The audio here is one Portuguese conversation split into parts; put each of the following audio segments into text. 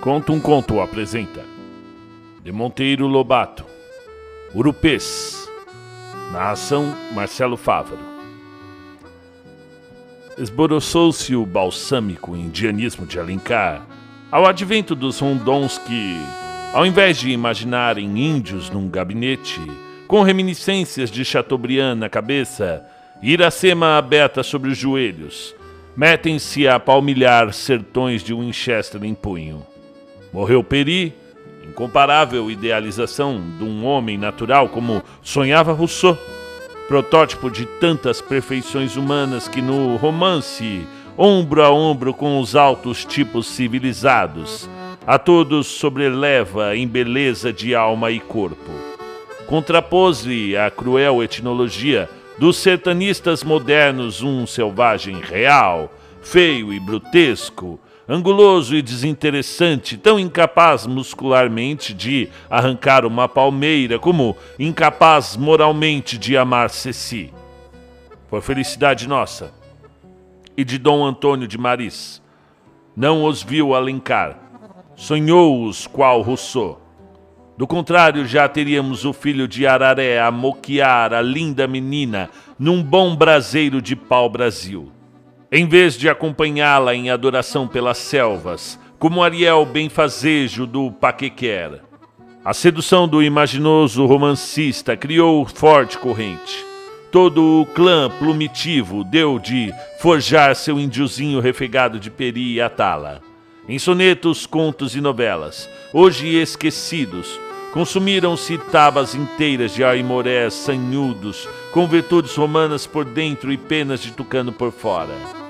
Conta um Conto apresenta. De Monteiro Lobato Urupês. Narração Marcelo Fávaro. Esboroçou-se o balsâmico indianismo de Alencar ao advento dos rondons que, ao invés de imaginarem índios num gabinete, com reminiscências de Chateaubriand na cabeça e Iracema aberta sobre os joelhos, metem-se a palmilhar sertões de Winchester em punho. Morreu Peri, incomparável idealização de um homem natural como sonhava Rousseau, protótipo de tantas perfeições humanas que no romance, ombro a ombro com os altos tipos civilizados, a todos sobreleva em beleza de alma e corpo. Contrapôs-lhe a cruel etnologia dos sertanistas modernos um selvagem real, feio e brutesco, anguloso e desinteressante, tão incapaz muscularmente de arrancar uma palmeira, como incapaz moralmente de amar Ceci. Por felicidade nossa e de Dom Antônio de Maris, não os viu alencar, sonhou-os qual Rousseau. Do contrário, já teríamos o filho de Araré a moquear a linda menina num bom braseiro de pau-brasil em vez de acompanhá-la em adoração pelas selvas, como Ariel benfazejo do Paquequera. A sedução do imaginoso romancista criou forte corrente. Todo o clã plumitivo deu de forjar seu índiozinho refegado de peri e atala. Em sonetos, contos e novelas, hoje esquecidos, consumiram-se tabas inteiras de aimorés sanhudos, com virtudes romanas por dentro e penas de tucano por fora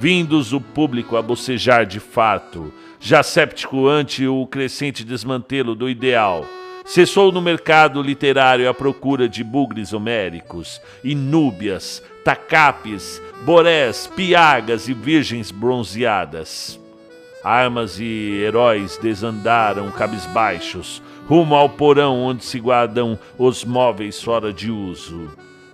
vindos o público a bocejar de fato, já séptico ante o crescente desmantelo do ideal. Cessou no mercado literário a procura de bugres homéricos, inúbias, tacapes, borés, piagas e virgens bronzeadas. Armas e heróis desandaram cabisbaixos, rumo ao porão onde se guardam os móveis fora de uso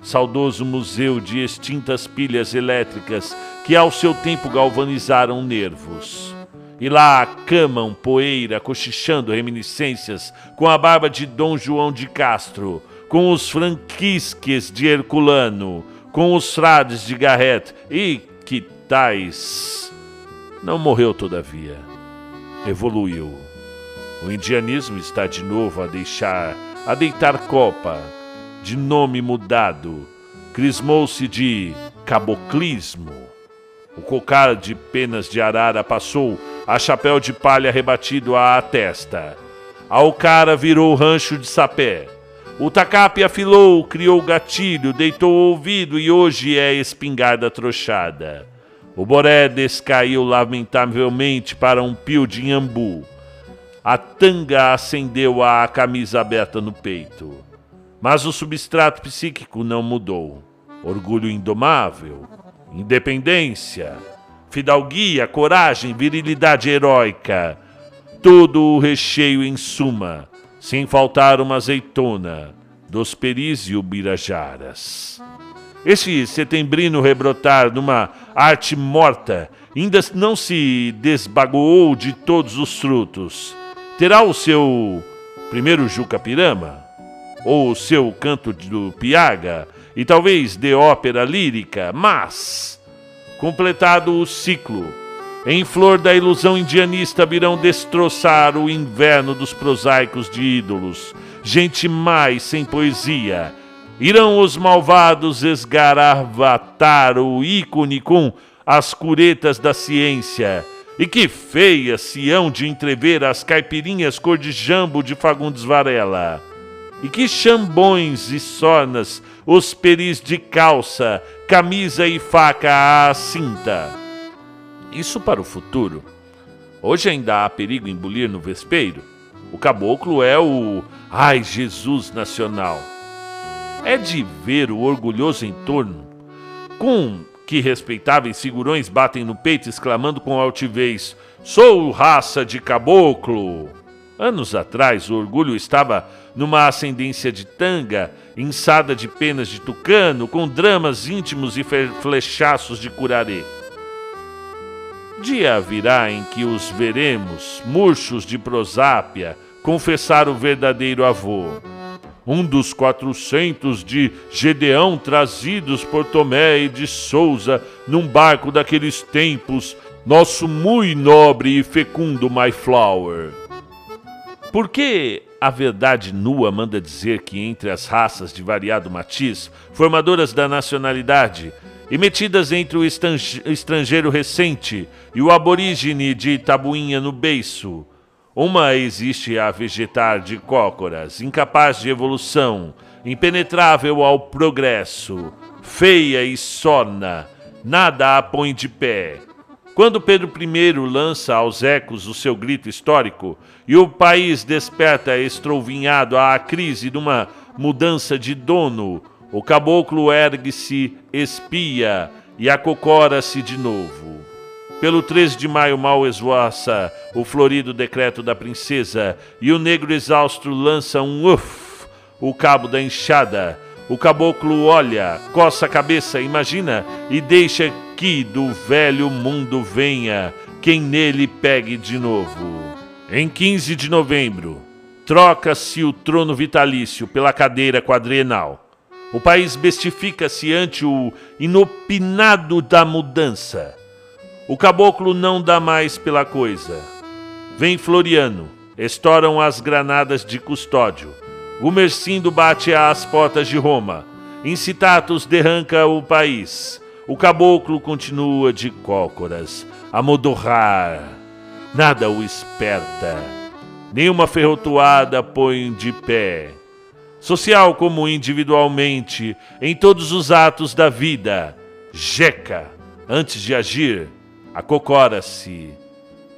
saudoso museu de extintas pilhas elétricas que ao seu tempo galvanizaram nervos. E lá camam poeira, cochichando reminiscências, com a barba de Dom João de Castro, com os franquisques de Herculano, com os frades de Garrett e que tais. Não morreu, todavia. Evoluiu. O indianismo está de novo a deixar, a deitar copa, de nome mudado, crismou-se de caboclismo. O cocar de penas de arara passou a chapéu de palha rebatido à testa. A ocara virou rancho de sapé. O tacape afilou, criou gatilho, deitou o ouvido e hoje é espingarda trochada. O boré descaiu lamentavelmente para um pio de iambu. A tanga acendeu a camisa aberta no peito. Mas o substrato psíquico não mudou. Orgulho indomável, independência, fidalguia, coragem, virilidade heróica, todo o recheio em suma, sem faltar uma azeitona, dos peris e ubirajaras. Esse setembrino rebrotar numa arte morta ainda não se desbagoou de todos os frutos. Terá o seu primeiro Juca Pirama? ou o seu canto do Piaga, e talvez de ópera lírica, mas, completado o ciclo, em flor da ilusão indianista virão destroçar o inverno dos prosaicos de ídolos, gente mais sem poesia. Irão os malvados esgaravatar o ícone com as curetas da ciência. E que feia se hão de entrever as caipirinhas cor de jambo de Fagundes Varela. E que chambões e sornas, os peris de calça, camisa e faca à cinta. Isso para o futuro. Hoje ainda há perigo em bulir no vespeiro. O caboclo é o Ai Jesus Nacional. É de ver o orgulhoso entorno, com que respeitáveis figurões batem no peito exclamando com altivez: Sou raça de caboclo! Anos atrás, o orgulho estava numa ascendência de tanga, inçada de penas de tucano, com dramas íntimos e flechaços de curarê. Dia virá em que os veremos, murchos de prosápia, confessar o verdadeiro avô. Um dos quatrocentos de Gedeão trazidos por Tomé e de Souza num barco daqueles tempos, nosso muito nobre e fecundo Mayflower. Por que a verdade nua manda dizer que entre as raças de variado matiz, formadoras da nacionalidade, e metidas entre o estrangeiro recente e o aborígene de Itabuinha no beiço, uma existe a vegetar de cócoras, incapaz de evolução, impenetrável ao progresso, feia e sona, nada a põe de pé. Quando Pedro I lança aos ecos o seu grito histórico e o país desperta estrovinhado à crise de uma mudança de dono, o caboclo ergue-se, espia e acocora-se de novo. Pelo 13 de maio mal esvoaça o florido decreto da princesa, e o negro exausto lança um uf, o cabo da enxada. O caboclo olha, coça a cabeça, imagina, e deixa que do velho mundo venha quem nele pegue de novo. Em 15 de novembro, troca-se o trono vitalício pela cadeira quadrienal. O país bestifica-se ante o inopinado da mudança. O caboclo não dá mais pela coisa. Vem Floriano, estouram as granadas de custódio. Gumercindo bate às portas de Roma. Incitatus derranca o país. O caboclo continua de cócoras, a modorrar. Nada o esperta. Nenhuma ferrotuada põe de pé. Social como individualmente, em todos os atos da vida. Jeca, antes de agir, acocora-se.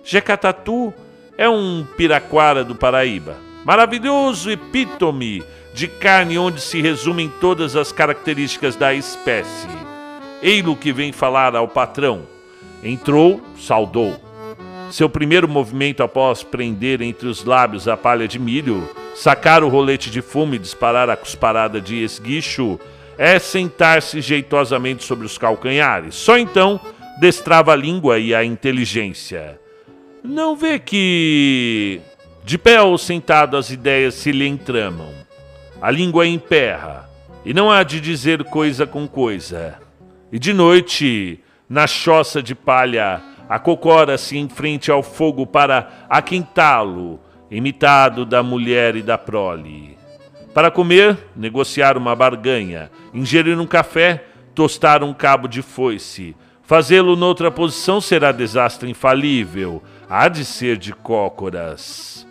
Jecatatu é um piraquara do Paraíba, maravilhoso epítome de carne onde se resumem todas as características da espécie. Eilo que vem falar ao patrão. Entrou, saudou. Seu primeiro movimento após prender entre os lábios a palha de milho, sacar o rolete de fumo e disparar a cusparada de esguicho é sentar-se jeitosamente sobre os calcanhares. Só então destrava a língua e a inteligência. Não vê que, de pé ou sentado, as ideias se lhe entramam. A língua emperra, e não há de dizer coisa com coisa. E de noite, na choça de palha, acocora-se em frente ao fogo para aquintá-lo, imitado da mulher e da prole. Para comer, negociar uma barganha, ingerir um café, tostar um cabo de foice, Fazê-lo noutra posição será desastre infalível, há de ser de cócoras.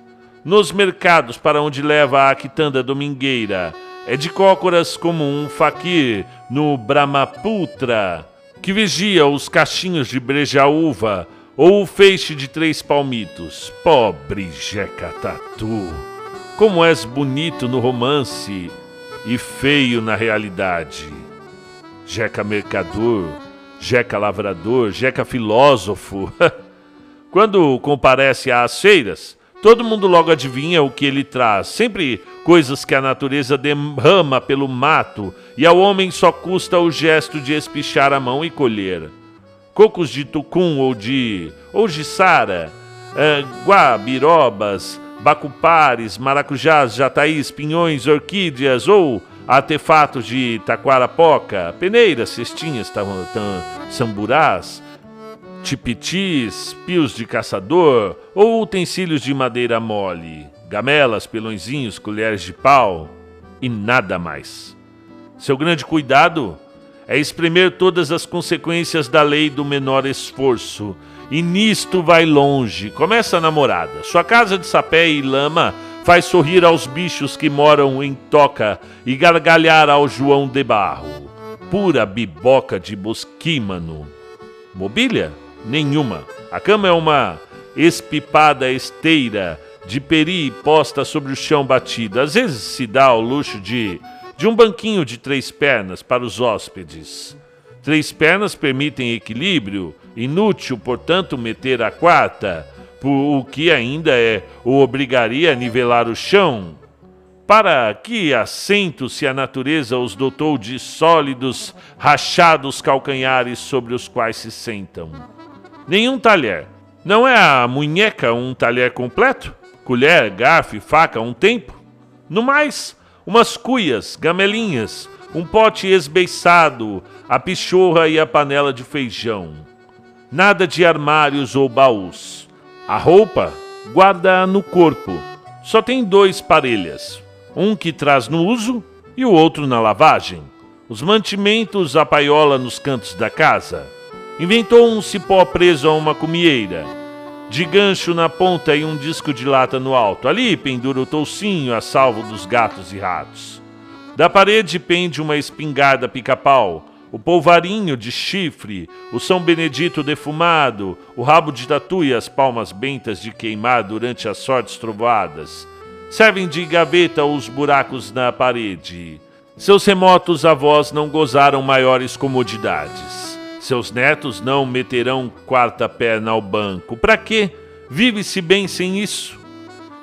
Nos mercados para onde leva a quitanda domingueira, é de cócoras como um faquir no Brahmaputra, que vigia os cachinhos de brejaúva ou o feixe de três palmitos. Pobre Jeca Tatu! Como és bonito no romance e feio na realidade. Jeca Mercador Jeca lavrador, Jeca filósofo. Quando comparece às feiras, todo mundo logo adivinha o que ele traz. Sempre coisas que a natureza derrama pelo mato e ao homem só custa o gesto de espichar a mão e colher. Cocos de tucum ou de ou de sara, é, guabirobas, bacupares, maracujás, jataís, pinhões, orquídeas ou artefatos de taquarapoca, peneiras, cestinhas, samburás, tipitis, pios de caçador ou utensílios de madeira mole, gamelas, pelõezinhos, colheres de pau e nada mais. Seu grande cuidado é espremer todas as consequências da lei do menor esforço. E nisto vai longe. Começa a namorada. Sua casa de sapé e lama faz sorrir aos bichos que moram em toca e gargalhar ao João de Barro. Pura biboca de bosquímano. Mobília? Nenhuma. A cama é uma espipada esteira de peri posta sobre o chão batido. Às vezes se dá ao luxo de, de um banquinho de três pernas para os hóspedes. Três pernas permitem equilíbrio, inútil, portanto, meter a quarta o que ainda é o obrigaria a nivelar o chão, para que assento se a natureza os dotou de sólidos, rachados calcanhares sobre os quais se sentam. Nenhum talher. Não é a munheca um talher completo? Colher, garfo e faca um tempo? No mais, umas cuias, gamelinhas, um pote esbeiçado, a pichorra e a panela de feijão. Nada de armários ou baús. A roupa guarda no corpo. Só tem dois parelhas, um que traz no uso e o outro na lavagem. Os mantimentos a paiola nos cantos da casa. Inventou um cipó preso a uma cumieira, de gancho na ponta e um disco de lata no alto. Ali pendura o toucinho a salvo dos gatos e ratos. Da parede pende uma espingarda pica-pau, o polvarinho de chifre, o São Benedito defumado, o rabo de tatu e as palmas bentas de queimar durante as sortes trovoadas. Servem de gaveta os buracos na parede. Seus remotos avós não gozaram maiores comodidades. Seus netos não meterão quarta perna ao banco. Para quê? Vive-se bem sem isso.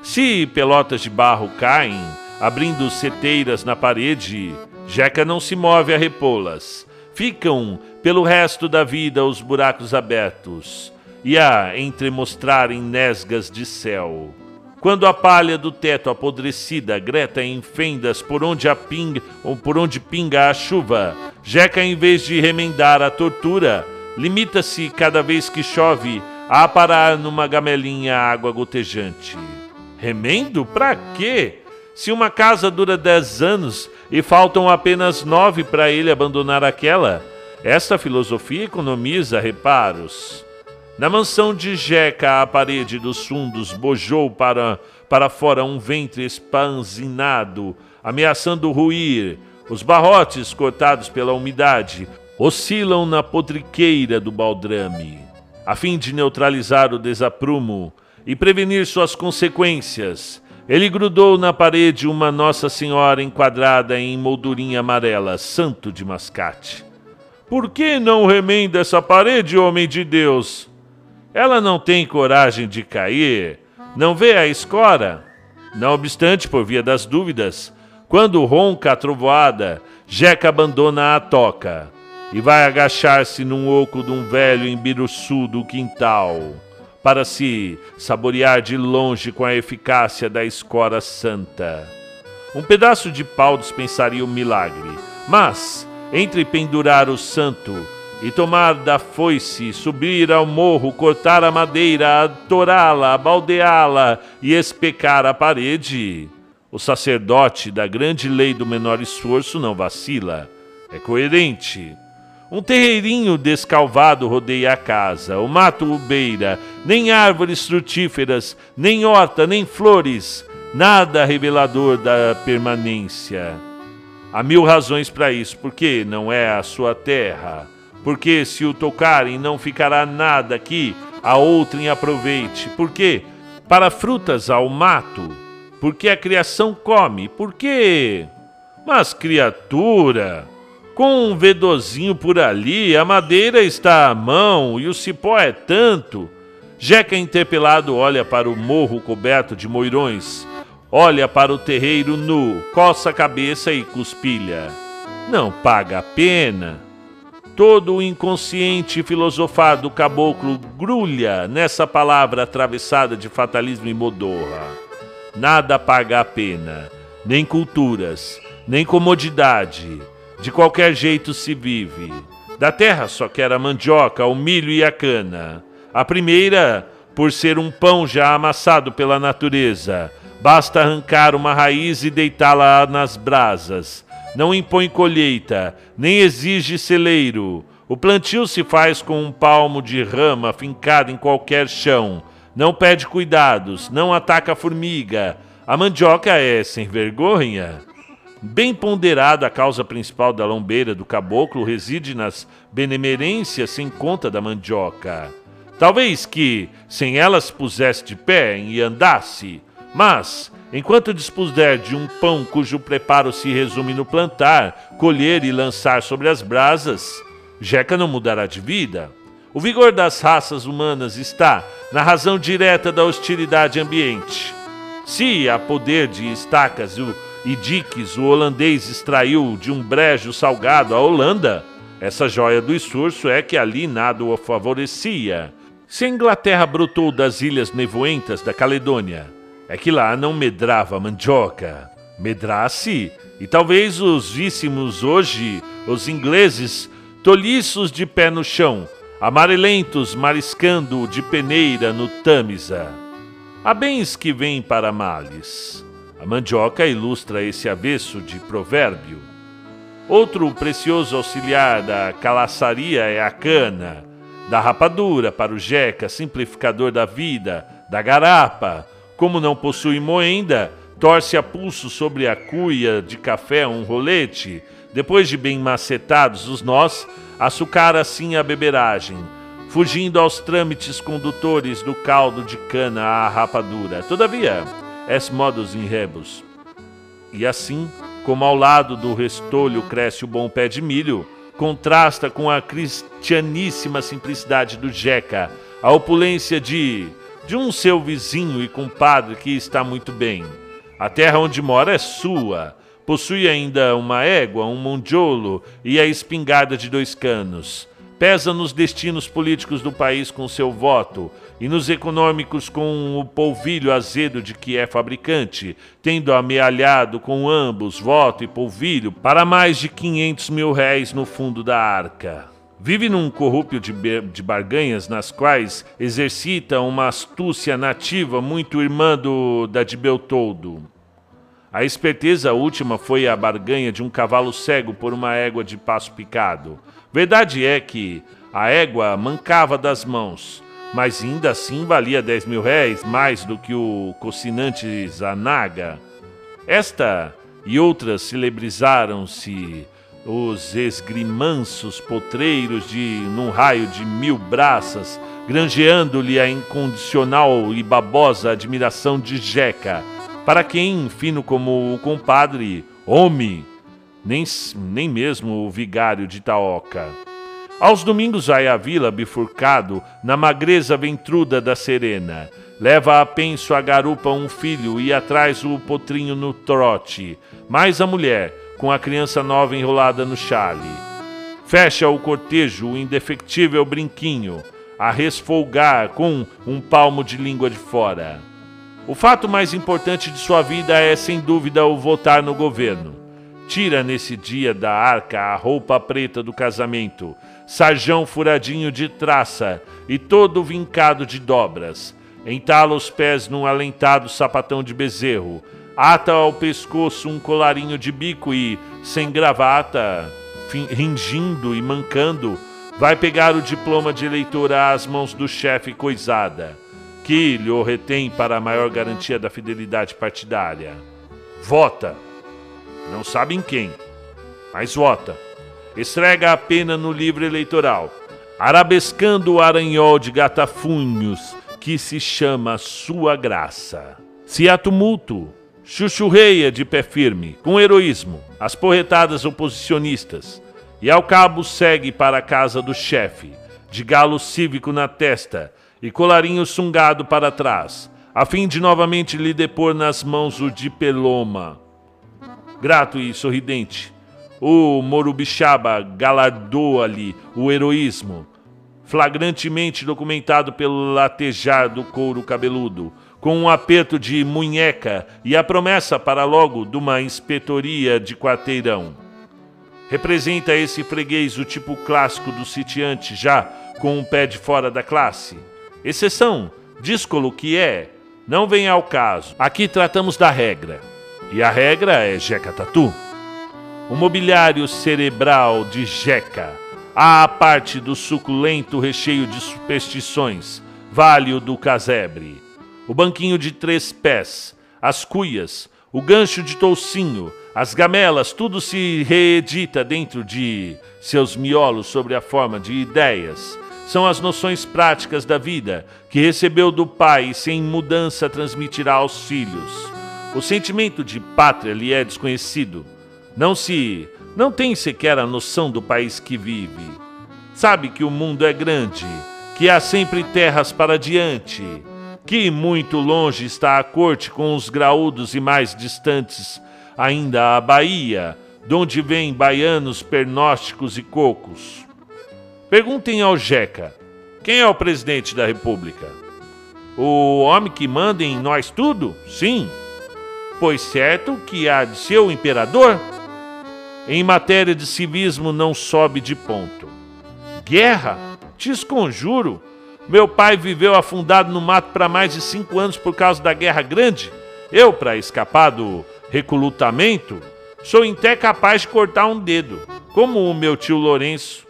Se pelotas de barro caem, abrindo seteiras na parede, Jeca não se move a repô-las. Ficam, pelo resto da vida, os buracos abertos e a entremostrarem nesgas de céu. Quando a palha do teto apodrecida greta em fendas por onde, a pinga, ou por onde pinga a chuva, Jeca, em vez de remendar a tortura, limita-se cada vez que chove a parar numa gamelinha água gotejante. Remendo? Pra quê? Se uma casa dura dez anos e faltam apenas nove para ele abandonar aquela, esta filosofia economiza reparos. Na mansão de Jeca, a parede dos fundos bojou para, para fora um ventre espanzinado, ameaçando ruir. Os barrotes, cortados pela umidade, oscilam na podriqueira do baldrame. A fim de neutralizar o desaprumo e prevenir suas consequências, ele grudou na parede uma Nossa Senhora enquadrada em moldurinha amarela, santo de mascate. Por que não remenda essa parede, homem de Deus? Ela não tem coragem de cair. Não vê a escora? Não obstante, por via das dúvidas, quando ronca a trovoada, Jeca abandona a toca e vai agachar-se num oco de um velho embiruçu do quintal para se saborear de longe com a eficácia da escora santa. Um pedaço de pau dispensaria o milagre, mas, entre pendurar o santo e tomar da foice, subir ao morro, cortar a madeira, atorá-la, abaldeá-la e especar a parede, o sacerdote da grande lei do menor esforço não vacila, é coerente um terreirinho descalvado rodeia a casa, o mato o beira, nem árvores frutíferas, nem horta, nem flores, nada revelador da permanência. Há mil razões para isso, porque não é a sua terra, porque se o tocarem não ficará nada aqui, a outrem aproveite, porque para frutas ao mato, porque a criação come, porque... Mas criatura, com um vedozinho por ali, a madeira está à mão e o cipó é tanto. Jeca interpelado olha para o morro coberto de moirões, olha para o terreiro nu, coça a cabeça e cuspilha. Não paga a pena. Todo o inconsciente filosofar do caboclo grulha nessa palavra atravessada de fatalismo e modorra. Nada paga a pena, nem culturas, nem comodidade de qualquer jeito se vive. Da terra só quer a mandioca, o milho e a cana. A primeira, por ser um pão já amassado pela natureza, basta arrancar uma raiz e deitá-la nas brasas. Não impõe colheita, nem exige celeiro. O plantio se faz com um palmo de rama fincado em qualquer chão. Não pede cuidados, não ataca a formiga. A mandioca é sem vergonha. Bem ponderada, a causa principal da lombeira do caboclo reside nas benemerências sem conta da mandioca. Talvez que, sem ela se pusesse de pé e andasse, mas, enquanto dispuser de um pão cujo preparo se resume no plantar, colher e lançar sobre as brasas, Jeca não mudará de vida. O vigor das raças humanas está na razão direta da hostilidade ambiente. Se há poder de estacas o e diques o holandês extraiu de um brejo salgado a Holanda, essa joia do esforço é que ali nada o favorecia. Se a Inglaterra brotou das ilhas nevoentas da Caledônia, é que lá não medrava mandioca. Medrasse, e talvez os víssemos hoje, os ingleses, toliços de pé no chão, amarelentos mariscando de peneira no Tâmisa. Há bens que vêm para males. A mandioca ilustra esse avesso de provérbio. Outro precioso auxiliar da calaçaria é a cana, da rapadura para o jeca, simplificador da vida, da garapa. Como não possui moenda, torce a pulso sobre a cuia de café um rolete. Depois de bem macetados os nós, açucar assim a beberagem, fugindo aos trâmites condutores do caldo de cana à rapadura. Todavia, es modus in rebus. E assim, como ao lado do restolho cresce o bom pé de milho, contrasta com a cristianíssima simplicidade do Jeca, a opulência de de um seu vizinho e compadre que está muito bem. A terra onde mora é sua. Possui ainda uma égua, um mondiolo e a espingarda de dois canos. Pesa nos destinos políticos do país com seu voto e nos econômicos com o polvilho azedo de que é fabricante, tendo amealhado com ambos voto e polvilho para mais de 500 mil réis no fundo da arca. Vive num corrupio de, de, barganhas nas quais exercita uma astúcia nativa muito irmã do, da de Beltoldo. A esperteza última foi a barganha de um cavalo cego por uma égua de passo picado. Verdade é que a égua mancava das mãos, mas ainda assim valia 10 mil réis, mais do que o cocinante Zanaga. Esta e outras celebrizaram-se os esgrimanços potreiros de num raio de mil braças, granjeando-lhe a incondicional e babosa admiração de Jeca, para quem, fino como o compadre, homem, nem, nem mesmo o vigário de Taoca. Aos domingos vai à vila bifurcado, na magreza ventruda da serena. Leva a penso a garupa um filho e atrás o potrinho no trote, mais a mulher, com a criança nova enrolada no chale. Fecha o cortejo o indefectível brinquinho, a resfolgar com um palmo de língua de fora. O fato mais importante de sua vida é, sem dúvida, o votar no governo. Tira nesse dia da arca a roupa preta do casamento, sarjão furadinho de traça e todo vincado de dobras. Entala os pés num alentado sapatão de bezerro, ata ao pescoço um colarinho de bico e, sem gravata, ringindo e mancando, vai pegar o diploma de eleitora às mãos do chefe coisada, que lhe retém para maior garantia da fidelidade partidária. Vota. Não sabe em quem, mas vota. Esfrega a pena no livro eleitoral, arabescando o aranhol de gatafunhos que se chama Sua Graça. Se há tumulto, chuchurreia de pé firme, com heroísmo, as porretadas oposicionistas, e ao cabo segue para a casa do chefe, de galo cívico na testa e colarinho sungado para trás, a fim de novamente lhe depor nas mãos o diploma. Grato e sorridente, o Morubixaba galardoa-lhe o heroísmo, flagrantemente documentado pelo latejar do couro cabeludo, com um aperto de munheca e a promessa para logo de uma inspetoria de quarteirão. Representa esse freguês o tipo clássico do sitiante já com um pé de fora da classe. Exceção, díscolo que é, não vem ao caso. Aqui tratamos da regra. E a regra é Jeca Tatu. O mobiliário cerebral de Jeca, a parte do suculento recheio de superstições, vale o do casebre o banquinho de três pés, as cuias, o gancho de toucinho, as gamelas, tudo se reedita dentro de seus miolos sobre a forma de ideias. São as noções práticas da vida que recebeu do pai e sem mudança transmitirá aos filhos. O sentimento de pátria lhe é desconhecido. Não se. não tem sequer a noção do país que vive. Sabe que o mundo é grande, que há sempre terras para diante que muito longe está a corte com os graúdos e mais distantes ainda a Bahia, donde vêm baianos pernósticos e cocos. Perguntem ao Jeca, Quem é o presidente da República? O homem que manda em nós tudo? Sim. Pois certo que há de ser o imperador? Em matéria de civismo não sobe de ponto. Guerra? Te esconjuro. Meu pai viveu afundado no mato para mais de cinco anos por causa da Guerra Grande. Eu, para escapar do recrutamento, sou até capaz de cortar um dedo, como o meu tio Lourenço.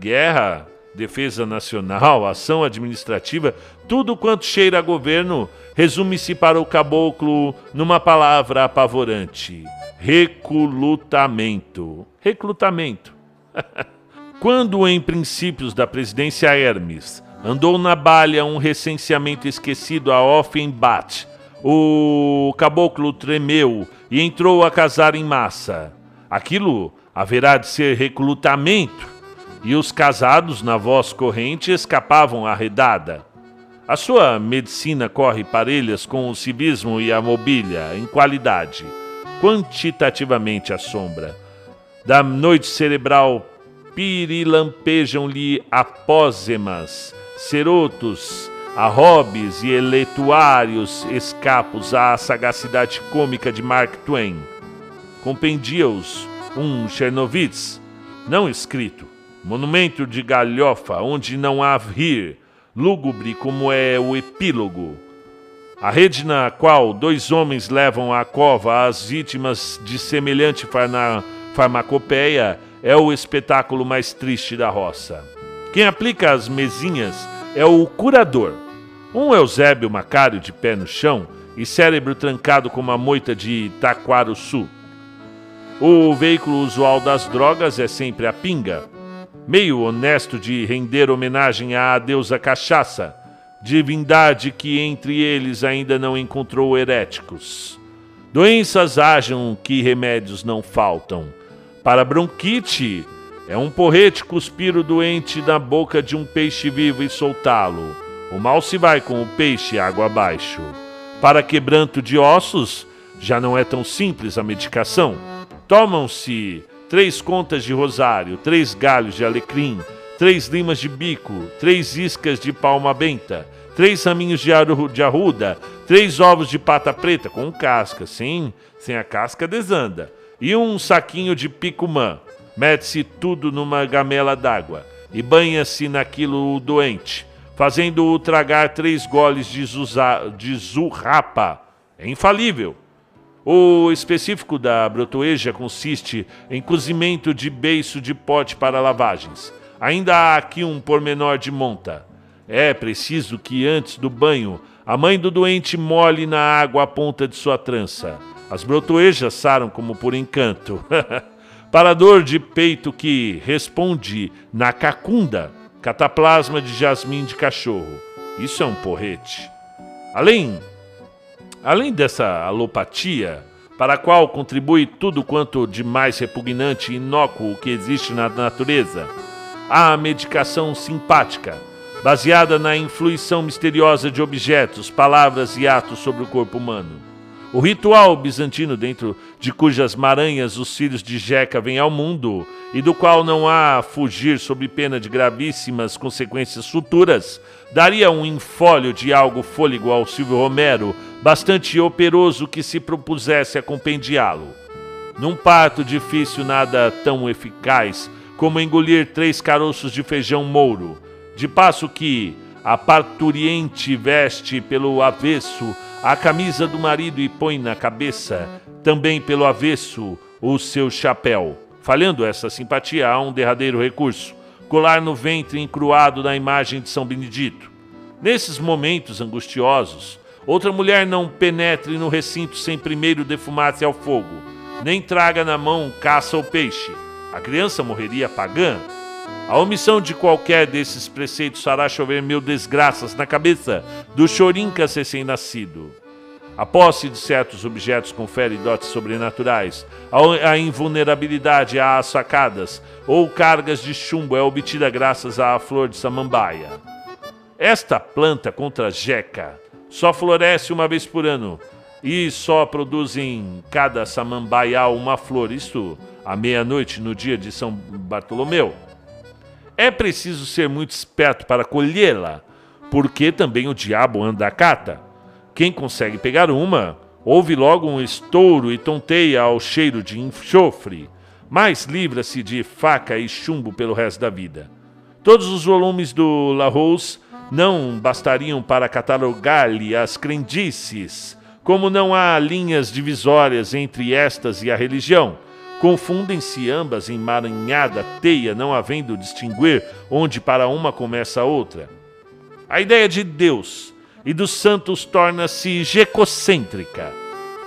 Guerra, defesa nacional, ação administrativa, tudo quanto cheira a governo resume-se para o caboclo numa palavra apavorante: recrutamento. Recrutamento. Quando, em princípios da presidência Hermes, andou na balha um recenseamento esquecido a Offenbach, o caboclo tremeu e entrou a casar em massa. Aquilo haverá de ser recrutamento, e os casados na voz corrente escapavam arredada. A sua medicina corre parelhas com o civismo e a mobília em qualidade, quantitativamente a sombra. Da noite cerebral pirilampejam-lhe apósemas, cerotos, arrobes e eletuários escapos à sagacidade cômica de Mark Twain. Compendia-os um Chernovitz, não escrito, monumento de galhofa onde não há rir, lúgubre como é o epílogo. A rede na qual dois homens levam à cova as vítimas de semelhante farmacopeia é o espetáculo mais triste da roça. Quem aplica as mesinhas é o curador, um Eusébio Macário de pé no chão e cérebro trancado como a moita de Taquaruçu. O veículo usual das drogas é sempre a pinga, meio honesto de render homenagem à deusa cachaça, divindade que entre eles ainda não encontrou heréticos. Doenças hajam que remédios não faltam para bronquite, é um porrete cuspir o doente na boca de um peixe vivo e soltá-lo. O mal se vai com o peixe água abaixo. Para quebranto de ossos, já não é tão simples a medicação. Tomam-se três contas de rosário, três galhos de alecrim, três limas de bico, três iscas de palma benta, três raminhos de arruda, três ovos de pata preta com casca, sim, sem a casca desanda e um saquinho de picumã. Mete-se tudo numa gamela d'água e banha-se naquilo o doente, fazendo-o tragar três goles de, zuza, de zurrapa. É infalível. O específico da brotoeja consiste em cozimento de beiço de pote para lavagens. Ainda há aqui um pormenor de monta. É preciso que antes do banho a mãe do doente molhe na água a ponta de sua trança. As brotoejas saram como por encanto. Para a dor de peito que responde na cacunda, cataplasma de jasmim de cachorro. Isso é um porrete. Além, além dessa alopatia, para a qual contribui tudo quanto de mais repugnante e inócuo que existe na natureza, há a medicação simpática, baseada na influição misteriosa de objetos, palavras e atos sobre o corpo humano. O ritual bizantino, dentro de cujas maranhas os filhos de Jeca vêm ao mundo, e do qual não há fugir sob pena de gravíssimas consequências futuras, daria um infólio de algo fôlego ao Silvio Romero, bastante operoso que se propusesse a compendiá-lo. Num parto difícil, nada tão eficaz como engolir três caroços de feijão mouro, de passo que a parturiente veste pelo avesso a camisa do marido e põe na cabeça, também pelo avesso, o seu chapéu. Falhando essa simpatia, há um derradeiro recurso: colar no ventre encruado da imagem de São Benedito. Nesses momentos angustiosos, outra mulher não penetre no recinto sem primeiro defumar-se ao fogo, nem traga na mão caça ou peixe. A criança morreria pagã. A omissão de qualquer desses preceitos fará chover mil desgraças na cabeça do chorincas recém-nascido. A posse de certos objetos confere dotes sobrenaturais. A invulnerabilidade às sacadas ou cargas de chumbo é obtida graças à flor de samambaia. Esta planta contra jeca só floresce uma vez por ano e só produz em cada samambaia uma flor, isto à meia-noite no dia de São Bartolomeu. É preciso ser muito esperto para colhê-la, porque também o diabo anda a cata. Quem consegue pegar uma, ouve logo um estouro e tonteia ao cheiro de enxofre, mas livra-se de faca e chumbo pelo resto da vida. Todos os volumes do La Rose não bastariam para catalogar-lhe as crendices, como não há linhas divisórias entre estas e a religião Confundem-se ambas em maranhada teia, não havendo distinguir onde para uma começa a outra. A ideia de Deus e dos santos torna-se gecocêntrica.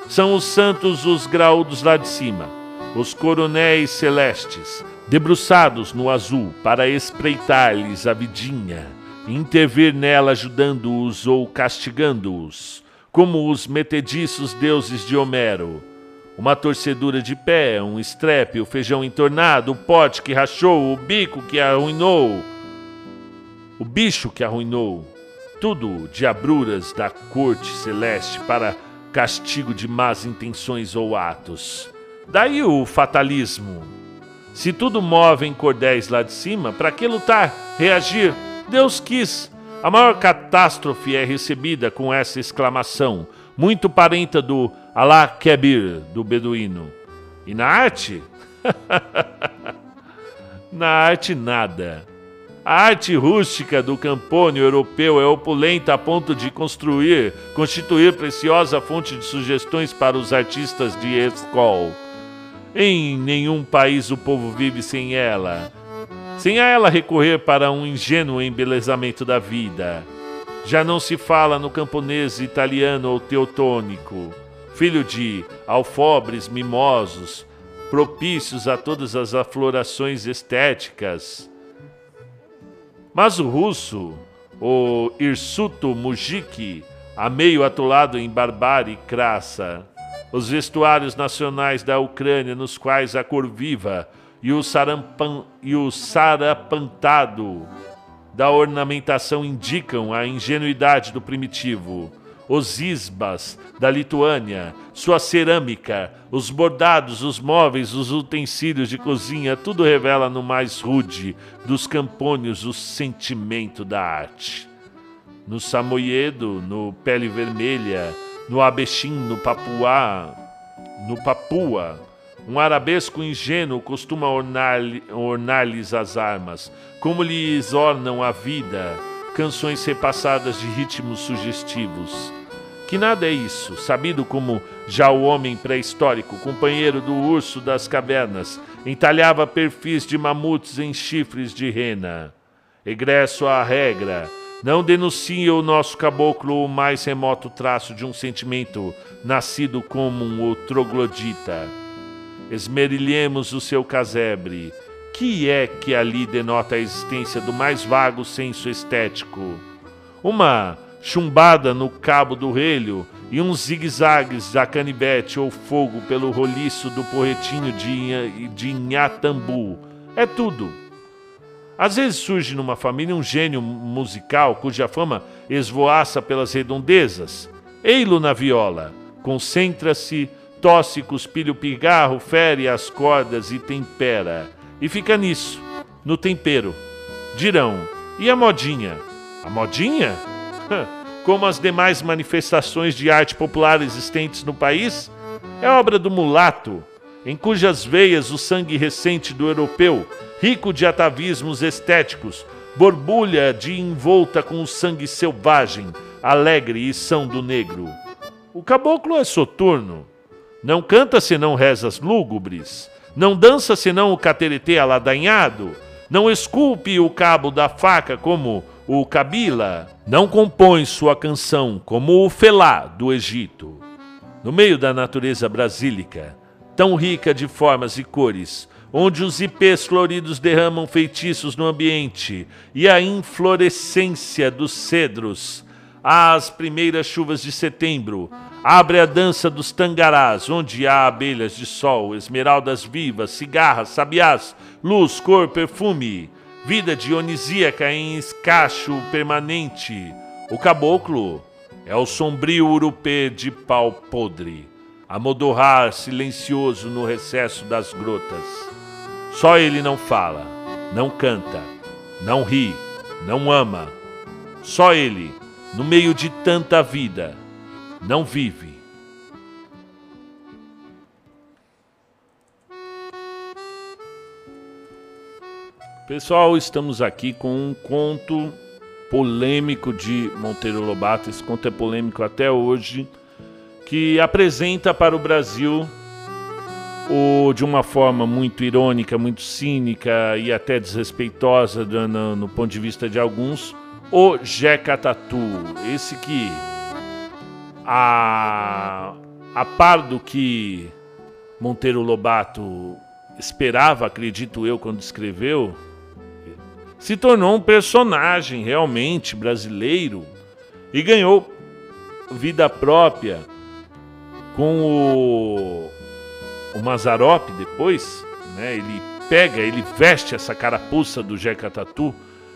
São os santos os graúdos lá de cima, os coronéis celestes, debruçados no azul para espreitar-lhes a vidinha, intervir nela ajudando-os ou castigando-os, como os metediços deuses de Homero uma torcedura de pé, um estrepe, o feijão entornado, o pote que rachou, o bico que arruinou, o bicho que arruinou. Tudo diabruras da corte celeste para castigo de más intenções ou atos. Daí o fatalismo. Se tudo move em cordéis lá de cima, para que lutar, reagir? Deus quis. A maior catástrofe é recebida com essa exclamação, muito parenta do Alá Kebir do beduíno. E na arte? na arte, nada. A arte rústica do campônio europeu é opulenta a ponto de construir, constituir preciosa fonte de sugestões para os artistas de escola. Em nenhum país o povo vive sem ela, sem a ela recorrer para um ingênuo embelezamento da vida. Já não se fala no camponês italiano ou teutônico filho de alfobres mimosos, propícios a todas as aflorações estéticas. Mas o russo, o Irsuto Mujiki, a meio atolado em barbárie crassa, os vestuários nacionais da Ucrânia, nos quais a cor viva e o, sarampan, e o sarapantado da ornamentação indicam a ingenuidade do primitivo os isbas da Lituânia, sua cerâmica, os bordados, os móveis, os utensílios de cozinha, tudo revela no mais rude dos campônios o sentimento da arte. No Samoyedo, no Pele Vermelha, no Abexim, no Papuá, no Papua, um arabesco ingênuo costuma ornar-lhes ornar as armas, como lhes ornam a vida canções repassadas de ritmos sugestivos. Que nada é isso, sabido como já o homem pré-histórico, companheiro do urso das cavernas, entalhava perfis de mamutes em chifres de rena. Egresso à regra, não denuncia o nosso caboclo o mais remoto traço de um sentimento nascido como um troglodita. Esmerilhemos o seu casebre, que é que ali denota a existência do mais vago senso estético? Uma chumbada no cabo do relho e uns zigue-zagues da canivete ou fogo pelo roliço do porretinho de, de Inhatambu. É tudo. Às vezes surge numa família um gênio musical cuja fama esvoaça pelas redondezas. Ei-lo na viola, concentra-se, tosse, cuspilha o pigarro, fere as cordas e tempera e fica nisso, no tempero. Dirão: e a modinha? A modinha? Como as demais manifestações de arte popular existentes no país, é obra do mulato, em cujas veias o sangue recente do europeu, rico de atavismos estéticos, borbulha de envolta com o sangue selvagem, alegre e são do negro. O caboclo é soturno, não canta senão rezas lúgubres, não dança senão o cateretê aladainhado, não esculpe o cabo da faca como o Kabila, não compõe sua canção como o Felá do Egito. No meio da natureza brasílica, tão rica de formas e cores, onde os ipês floridos derramam feitiços no ambiente e a inflorescência dos cedros, às primeiras chuvas de setembro, Abre a dança dos tangarás, onde há abelhas de sol, esmeraldas vivas, cigarras, sabiás, luz, cor, perfume, vida dionisíaca em escacho permanente. O caboclo é o sombrio urupê de pau podre, a modorrar silencioso no recesso das grotas. Só ele não fala, não canta, não ri, não ama. Só ele, no meio de tanta vida, não vive. Pessoal, estamos aqui com um conto polêmico de Monteiro Lobato. Esse conto é polêmico até hoje, que apresenta para o Brasil ou de uma forma muito irônica, muito cínica e até desrespeitosa no, no ponto de vista de alguns, o Jeca Tatu. Esse que, a, a par do que Monteiro Lobato esperava, acredito eu, quando escreveu, se tornou um personagem realmente brasileiro e ganhou vida própria com o o Mazarop depois, né, ele pega, ele veste essa carapuça do Jeca Tatu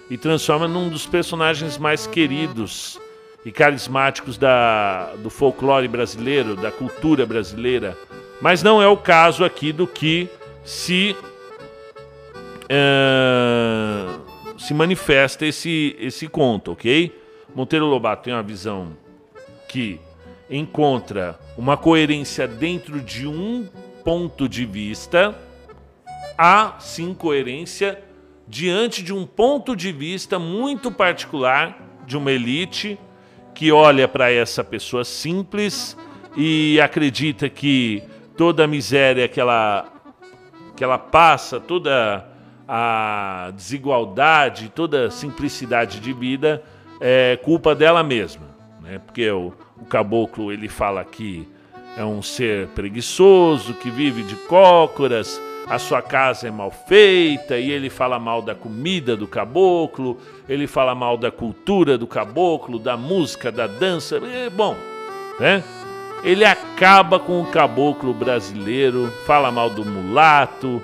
e transforma num dos personagens mais queridos e carismáticos da, do folclore brasileiro, da cultura brasileira. Mas não é o caso aqui do que se, uh, se manifesta esse, esse conto, ok? Monteiro Lobato tem uma visão que encontra uma coerência dentro de um ponto de vista, há sim coerência diante de um ponto de vista muito particular de uma elite que olha para essa pessoa simples e acredita que toda a miséria que ela, que ela passa, toda a desigualdade, toda a simplicidade de vida é culpa dela mesma. Né? Porque o, o caboclo ele fala que é um ser preguiçoso que vive de cócoras, a sua casa é mal feita e ele fala mal da comida do caboclo, ele fala mal da cultura do caboclo, da música, da dança. É bom, né? Ele acaba com o caboclo brasileiro, fala mal do mulato,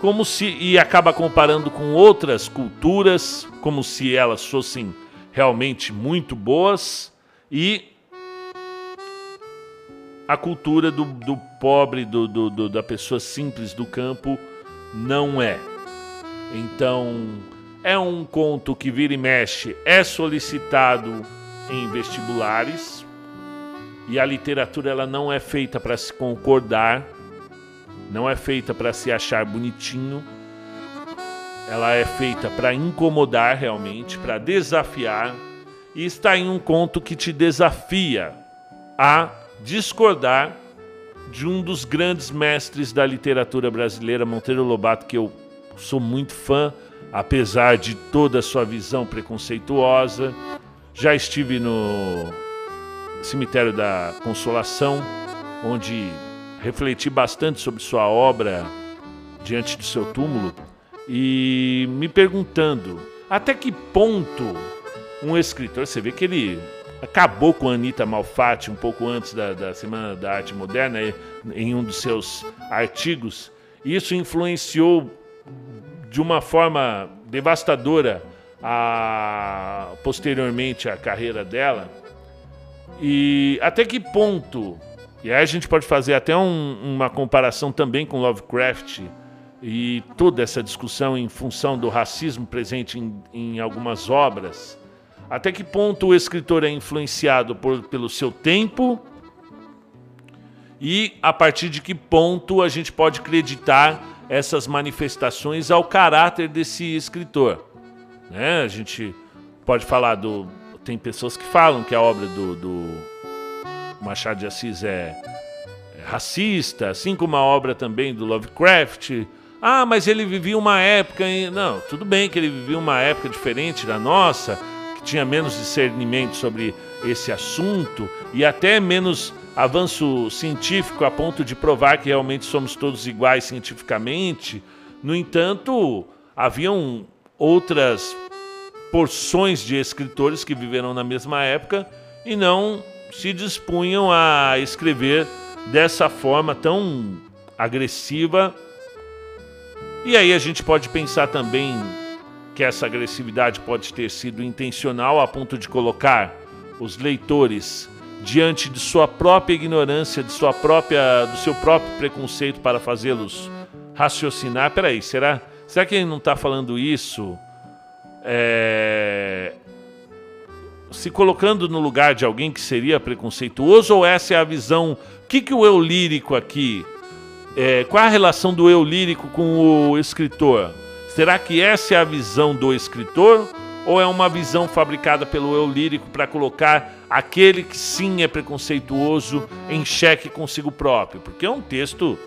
como se e acaba comparando com outras culturas, como se elas fossem realmente muito boas e a cultura do, do pobre, do, do, do, da pessoa simples do campo, não é. Então, é um conto que vira e mexe, é solicitado em vestibulares e a literatura ela não é feita para se concordar, não é feita para se achar bonitinho, ela é feita para incomodar realmente, para desafiar e está em um conto que te desafia a discordar de um dos grandes mestres da literatura brasileira, Monteiro Lobato, que eu sou muito fã, apesar de toda a sua visão preconceituosa. Já estive no Cemitério da Consolação, onde refleti bastante sobre sua obra diante do seu túmulo e me perguntando até que ponto um escritor, você vê que ele acabou com a Anitta Malfatti um pouco antes da, da Semana da Arte Moderna, em um dos seus artigos. Isso influenciou de uma forma devastadora a, posteriormente a carreira dela. E até que ponto, e aí a gente pode fazer até um, uma comparação também com Lovecraft e toda essa discussão em função do racismo presente em, em algumas obras até que ponto o escritor é influenciado por, pelo seu tempo e a partir de que ponto a gente pode acreditar essas manifestações ao caráter desse escritor. Né? A gente pode falar do. Tem pessoas que falam que a obra do, do Machado de Assis é, é racista, assim como a obra também do Lovecraft. Ah, mas ele vivia uma época. Em... Não, tudo bem que ele vivia uma época diferente da nossa tinha menos discernimento sobre esse assunto e até menos avanço científico a ponto de provar que realmente somos todos iguais cientificamente. No entanto, haviam outras porções de escritores que viveram na mesma época e não se dispunham a escrever dessa forma tão agressiva. E aí a gente pode pensar também que essa agressividade pode ter sido intencional a ponto de colocar os leitores diante de sua própria ignorância, de sua própria, do seu próprio preconceito para fazê-los raciocinar. Peraí, será, será que ele não está falando isso é, se colocando no lugar de alguém que seria preconceituoso ou essa é a visão? O que, que o eu lírico aqui? É, qual a relação do eu lírico com o escritor? Será que essa é a visão do escritor ou é uma visão fabricada pelo eu lírico para colocar aquele que sim é preconceituoso em xeque consigo próprio? Porque é um texto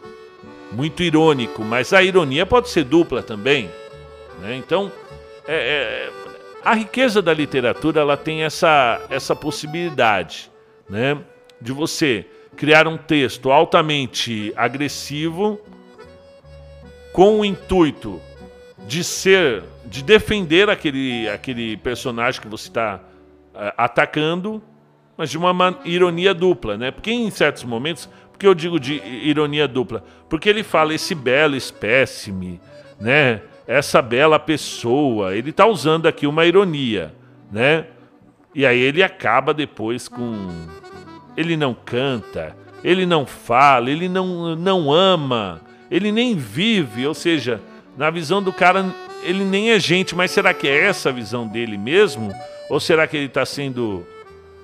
muito irônico, mas a ironia pode ser dupla também. Né? Então, é, é, a riqueza da literatura ela tem essa, essa possibilidade né? de você criar um texto altamente agressivo com o intuito de ser, de defender aquele, aquele personagem que você está uh, é, atacando, mas de uma ironia dupla, né? Porque em certos momentos, porque eu digo de ironia dupla, porque ele fala esse belo espécime, né? Essa bela pessoa, ele está usando aqui uma ironia, né? E aí ele acaba depois com ele não canta, ele não fala, ele não, não ama, ele nem vive, ou seja, na visão do cara, ele nem é gente, mas será que é essa a visão dele mesmo? Ou será que ele está sendo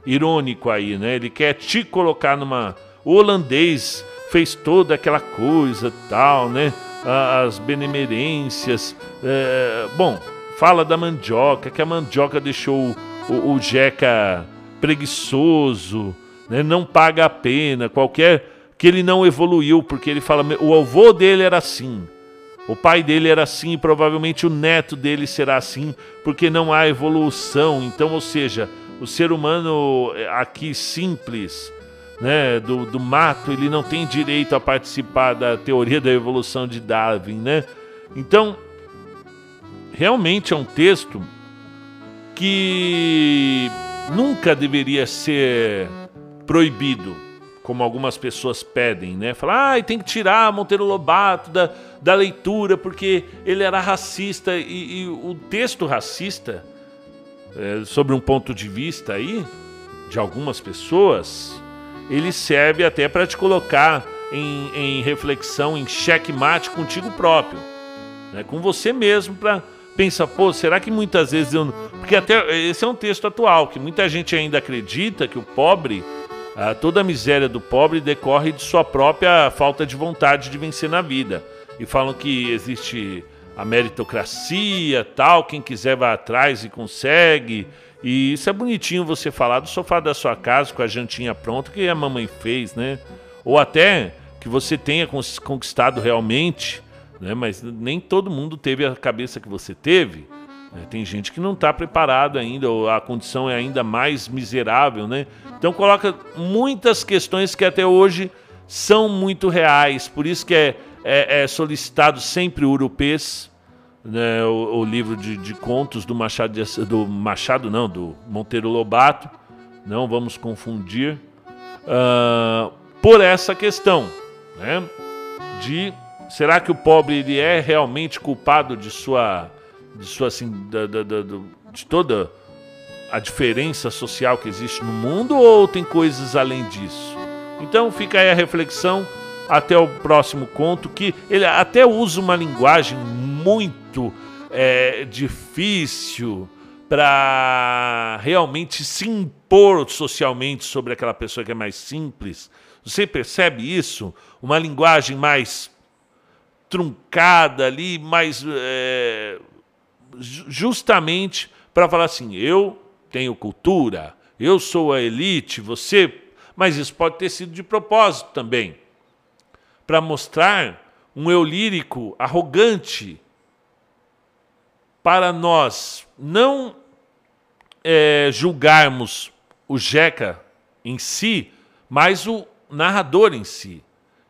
irônico aí, né? Ele quer te colocar numa. O holandês fez toda aquela coisa tal, né? As benemerências. É... Bom, fala da mandioca, que a mandioca deixou o, o Jeca preguiçoso, né? não paga a pena, qualquer. que ele não evoluiu, porque ele fala. O avô dele era assim. O pai dele era assim e provavelmente o neto dele será assim, porque não há evolução. Então, ou seja, o ser humano aqui simples, né, do, do mato, ele não tem direito a participar da teoria da evolução de Darwin, né? Então, realmente é um texto que nunca deveria ser proibido como algumas pessoas pedem, né? Falar, ah, tem que tirar Monteiro Lobato da, da leitura porque ele era racista. E, e o texto racista, é, sobre um ponto de vista aí, de algumas pessoas, ele serve até para te colocar em, em reflexão, em checkmate contigo próprio, né? com você mesmo, para pensar, pô, será que muitas vezes eu. Porque até esse é um texto atual, que muita gente ainda acredita que o pobre ah, toda a miséria do pobre decorre de sua própria falta de vontade de vencer na vida. E falam que existe a meritocracia, tal, quem quiser vai atrás e consegue. E isso é bonitinho você falar do sofá da sua casa com a jantinha pronta que a mamãe fez, né? Ou até que você tenha conquistado realmente, né? Mas nem todo mundo teve a cabeça que você teve. Né? Tem gente que não está preparado ainda, ou a condição é ainda mais miserável, né? Então coloca muitas questões que até hoje são muito reais, por isso que é, é, é solicitado sempre o Urupês, né? o, o, livro de, de, contos do Machado, de, do Machado, não, do Monteiro Lobato, não vamos confundir, uh, por essa questão, né? De será que o pobre ele é realmente culpado de sua, de sua assim, da, da, da, de toda a diferença social que existe no mundo ou tem coisas além disso? Então fica aí a reflexão até o próximo conto, que ele até usa uma linguagem muito é, difícil para realmente se impor socialmente sobre aquela pessoa que é mais simples. Você percebe isso? Uma linguagem mais truncada ali, mais é, justamente para falar assim: eu tenho cultura, eu sou a elite, você. Mas isso pode ter sido de propósito também para mostrar um eu lírico arrogante para nós não é, julgarmos o Jeca em si, mas o narrador em si.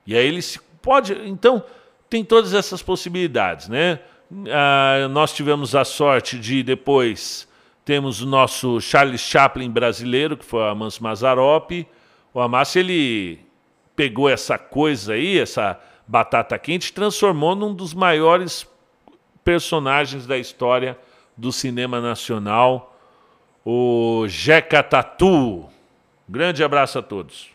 E aí ele se pode. Então, tem todas essas possibilidades, né? Ah, nós tivemos a sorte de depois temos o nosso Charles Chaplin brasileiro, que foi o Amancio Mazzaropi. O Amancio, ele pegou essa coisa aí, essa batata quente, transformou num dos maiores personagens da história do cinema nacional, o Jeca Tatu. Grande abraço a todos.